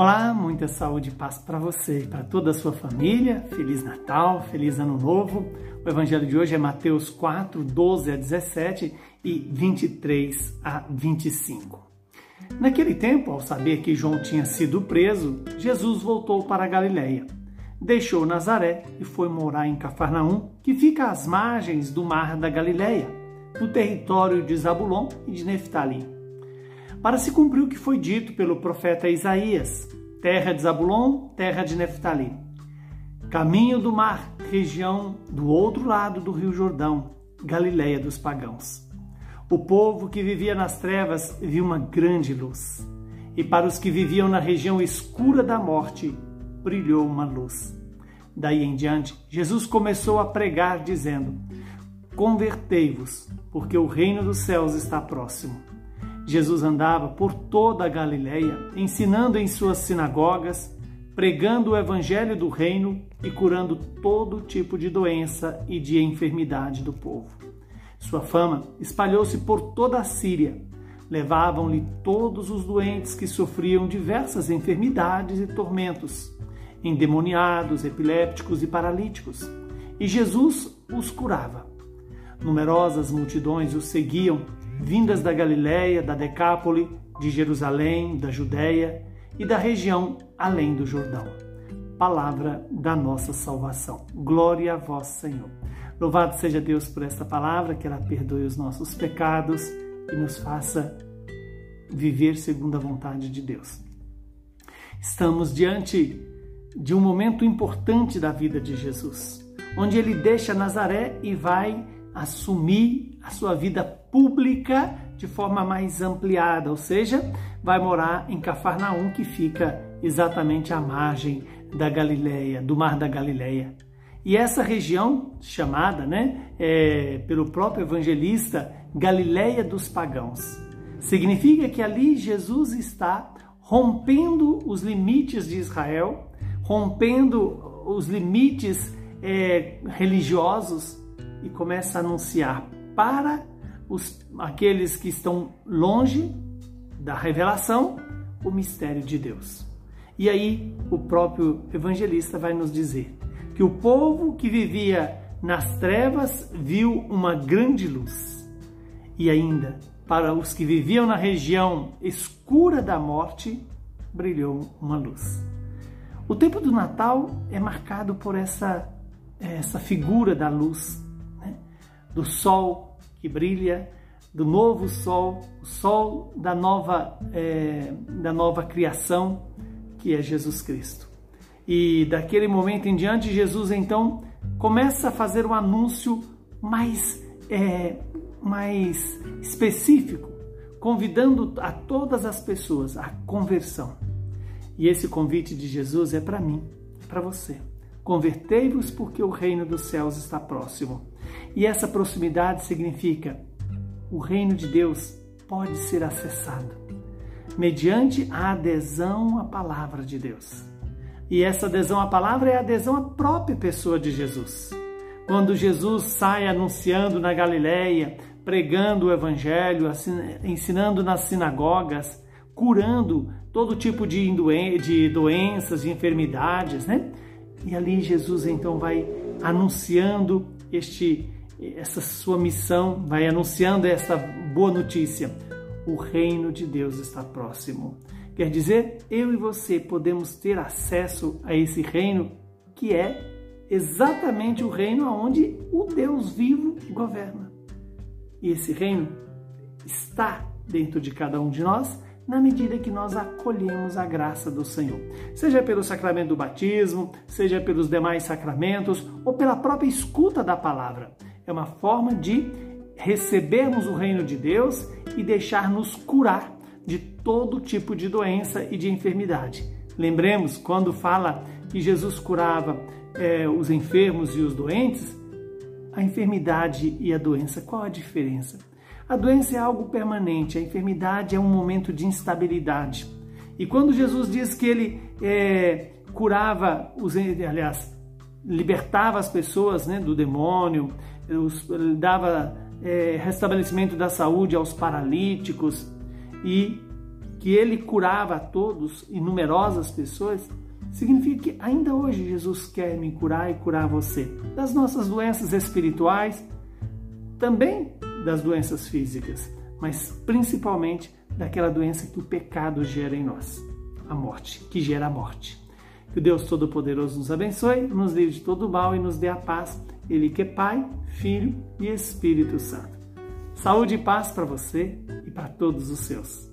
Olá, muita saúde e paz para você e para toda a sua família. Feliz Natal, feliz Ano Novo. O evangelho de hoje é Mateus 4, 12 a 17 e 23 a 25. Naquele tempo, ao saber que João tinha sido preso, Jesus voltou para a Galiléia. Deixou Nazaré e foi morar em Cafarnaum, que fica às margens do mar da Galiléia, no território de Zabulon e de Neftali para se cumprir o que foi dito pelo profeta Isaías: terra de Zabulon, terra de Neftali. Caminho do mar, região do outro lado do rio Jordão, Galiléia dos pagãos. O povo que vivia nas trevas viu uma grande luz, e para os que viviam na região escura da morte, brilhou uma luz. Daí em diante, Jesus começou a pregar, dizendo: Convertei-vos, porque o reino dos céus está próximo. Jesus andava por toda a Galiléia, ensinando em suas sinagogas, pregando o evangelho do reino e curando todo tipo de doença e de enfermidade do povo. Sua fama espalhou-se por toda a Síria. Levavam-lhe todos os doentes que sofriam diversas enfermidades e tormentos, endemoniados, epilépticos e paralíticos, e Jesus os curava. Numerosas multidões o seguiam vindas da Galiléia, da Decápole, de Jerusalém, da Judéia e da região além do Jordão. Palavra da nossa salvação. Glória a vós, Senhor. Louvado seja Deus por esta palavra, que ela perdoe os nossos pecados e nos faça viver segundo a vontade de Deus. Estamos diante de um momento importante da vida de Jesus, onde ele deixa Nazaré e vai assumir a sua vida pública de forma mais ampliada, ou seja, vai morar em Cafarnaum, que fica exatamente à margem da Galileia, do Mar da Galileia. E essa região chamada, né, é, pelo próprio evangelista, Galileia dos pagãos, significa que ali Jesus está rompendo os limites de Israel, rompendo os limites é, religiosos e começa a anunciar para os, aqueles que estão longe da revelação o mistério de Deus. E aí o próprio evangelista vai nos dizer que o povo que vivia nas trevas viu uma grande luz. E ainda, para os que viviam na região escura da morte, brilhou uma luz. O tempo do Natal é marcado por essa, essa figura da luz, do sol que brilha, do novo sol, o sol da nova, é, da nova criação, que é Jesus Cristo. E daquele momento em diante, Jesus então começa a fazer um anúncio mais, é, mais específico, convidando a todas as pessoas à conversão. E esse convite de Jesus é para mim, para você. Convertei-vos porque o reino dos céus está próximo. E essa proximidade significa o reino de Deus pode ser acessado mediante a adesão à palavra de Deus. E essa adesão à palavra é a adesão à própria pessoa de Jesus. Quando Jesus sai anunciando na Galileia, pregando o evangelho, ensinando nas sinagogas, curando todo tipo de doenças, de enfermidades, né? E ali Jesus então vai anunciando este essa sua missão, vai anunciando essa boa notícia. O reino de Deus está próximo. Quer dizer, eu e você podemos ter acesso a esse reino que é exatamente o reino onde o Deus vivo governa. E esse reino está dentro de cada um de nós na medida que nós acolhemos a graça do Senhor. Seja pelo sacramento do batismo, seja pelos demais sacramentos ou pela própria escuta da palavra. É uma forma de recebermos o reino de Deus e deixar-nos curar de todo tipo de doença e de enfermidade. Lembremos, quando fala que Jesus curava é, os enfermos e os doentes, a enfermidade e a doença, qual a diferença? A doença é algo permanente, a enfermidade é um momento de instabilidade. E quando Jesus diz que ele é, curava, os, aliás, libertava as pessoas né, do demônio, os, dava é, restabelecimento da saúde aos paralíticos e que ele curava a todos e numerosas pessoas, significa que ainda hoje Jesus quer me curar e curar você das nossas doenças espirituais, também das doenças físicas, mas principalmente daquela doença que o pecado gera em nós, a morte, que gera a morte. Que o Deus Todo-Poderoso nos abençoe, nos livre de todo mal e nos dê a paz. Ele que é Pai, Filho e Espírito Santo. Saúde e paz para você e para todos os seus.